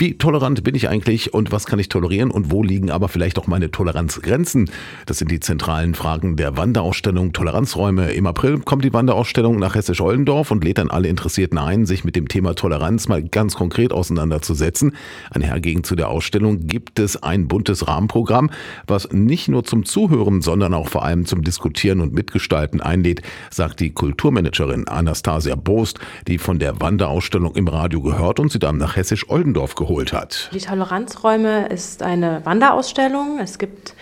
Wie tolerant bin ich eigentlich und was kann ich tolerieren und wo liegen aber vielleicht auch meine Toleranzgrenzen? Das sind die zentralen Fragen der Wanderausstellung Toleranzräume. Im April kommt die Wanderausstellung nach Hessisch-Oldendorf und lädt dann alle Interessierten ein, sich mit dem Thema Toleranz mal ganz konkret auseinanderzusetzen. Einhergehend zu der Ausstellung gibt es ein buntes Rahmenprogramm, was nicht nur zum Zuhören, sondern auch vor allem zum Diskutieren und Mitgestalten einlädt, sagt die Kulturmanagerin Anastasia Boost, die von der Wanderausstellung im Radio gehört und sie dann nach Hessisch-Oldendorf geholt hat. Die Toleranzräume ist eine Wanderausstellung. Es gibt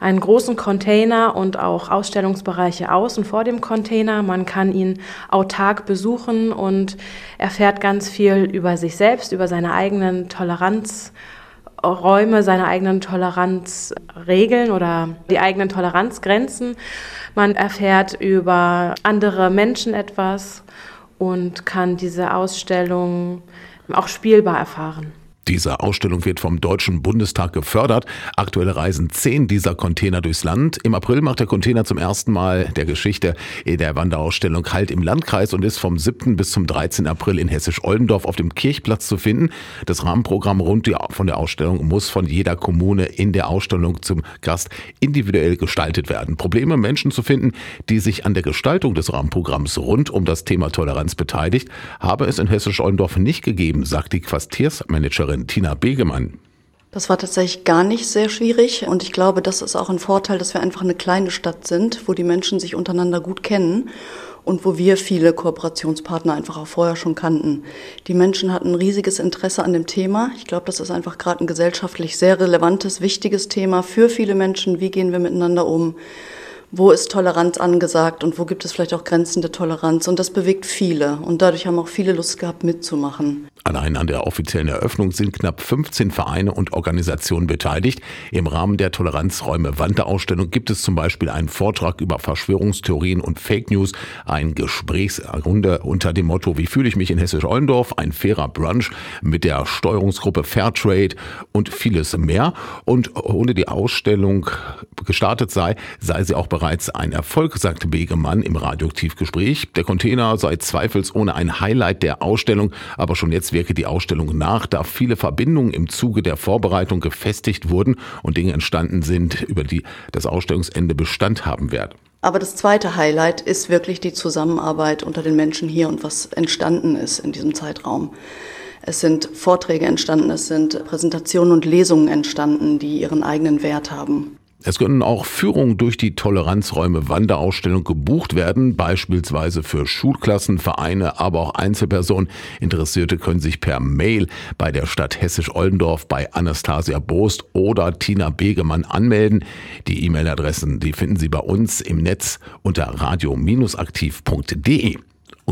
einen großen Container und auch Ausstellungsbereiche außen vor dem Container. Man kann ihn autark besuchen und erfährt ganz viel über sich selbst, über seine eigenen Toleranzräume, seine eigenen Toleranzregeln oder die eigenen Toleranzgrenzen. Man erfährt über andere Menschen etwas und kann diese Ausstellung auch spielbar erfahren. Diese Ausstellung wird vom Deutschen Bundestag gefördert. Aktuell reisen zehn dieser Container durchs Land. Im April macht der Container zum ersten Mal der Geschichte der Wanderausstellung Halt im Landkreis und ist vom 7. bis zum 13. April in Hessisch-Oldendorf auf dem Kirchplatz zu finden. Das Rahmenprogramm rund von der Ausstellung muss von jeder Kommune in der Ausstellung zum Gast individuell gestaltet werden. Probleme, Menschen zu finden, die sich an der Gestaltung des Rahmenprogramms rund um das Thema Toleranz beteiligt, habe es in Hessisch-Oldendorf nicht gegeben, sagt die Quartiersmanagerin Autorin Tina Begemann. Das war tatsächlich gar nicht sehr schwierig und ich glaube, das ist auch ein Vorteil, dass wir einfach eine kleine Stadt sind, wo die Menschen sich untereinander gut kennen und wo wir viele Kooperationspartner einfach auch vorher schon kannten. Die Menschen hatten ein riesiges Interesse an dem Thema. Ich glaube, das ist einfach gerade ein gesellschaftlich sehr relevantes, wichtiges Thema für viele Menschen. Wie gehen wir miteinander um? wo ist Toleranz angesagt und wo gibt es vielleicht auch Grenzen der Toleranz. Und das bewegt viele. Und dadurch haben auch viele Lust gehabt, mitzumachen. Allein an der offiziellen Eröffnung sind knapp 15 Vereine und Organisationen beteiligt. Im Rahmen der Toleranzräume Wanderausstellung gibt es zum Beispiel einen Vortrag über Verschwörungstheorien und Fake News, ein Gesprächsrunde unter dem Motto Wie fühle ich mich in Hessisch-Ollendorf, ein fairer Brunch mit der Steuerungsgruppe Fairtrade und vieles mehr. Und ohne die Ausstellung gestartet sei, sei sie auch bereits ein Erfolg, sagte Begemann im Radioaktivgespräch. Der Container sei zweifelsohne ein Highlight der Ausstellung, aber schon jetzt wirke die Ausstellung nach, da viele Verbindungen im Zuge der Vorbereitung gefestigt wurden und Dinge entstanden sind, über die das Ausstellungsende Bestand haben werden. Aber das zweite Highlight ist wirklich die Zusammenarbeit unter den Menschen hier und was entstanden ist in diesem Zeitraum. Es sind Vorträge entstanden, es sind Präsentationen und Lesungen entstanden, die ihren eigenen Wert haben. Es können auch Führungen durch die Toleranzräume Wanderausstellung gebucht werden, beispielsweise für Schulklassen, Vereine, aber auch Einzelpersonen. Interessierte können sich per Mail bei der Stadt Hessisch-Oldendorf bei Anastasia Boost oder Tina Begemann anmelden. Die E-Mail-Adressen, die finden Sie bei uns im Netz unter radio-aktiv.de.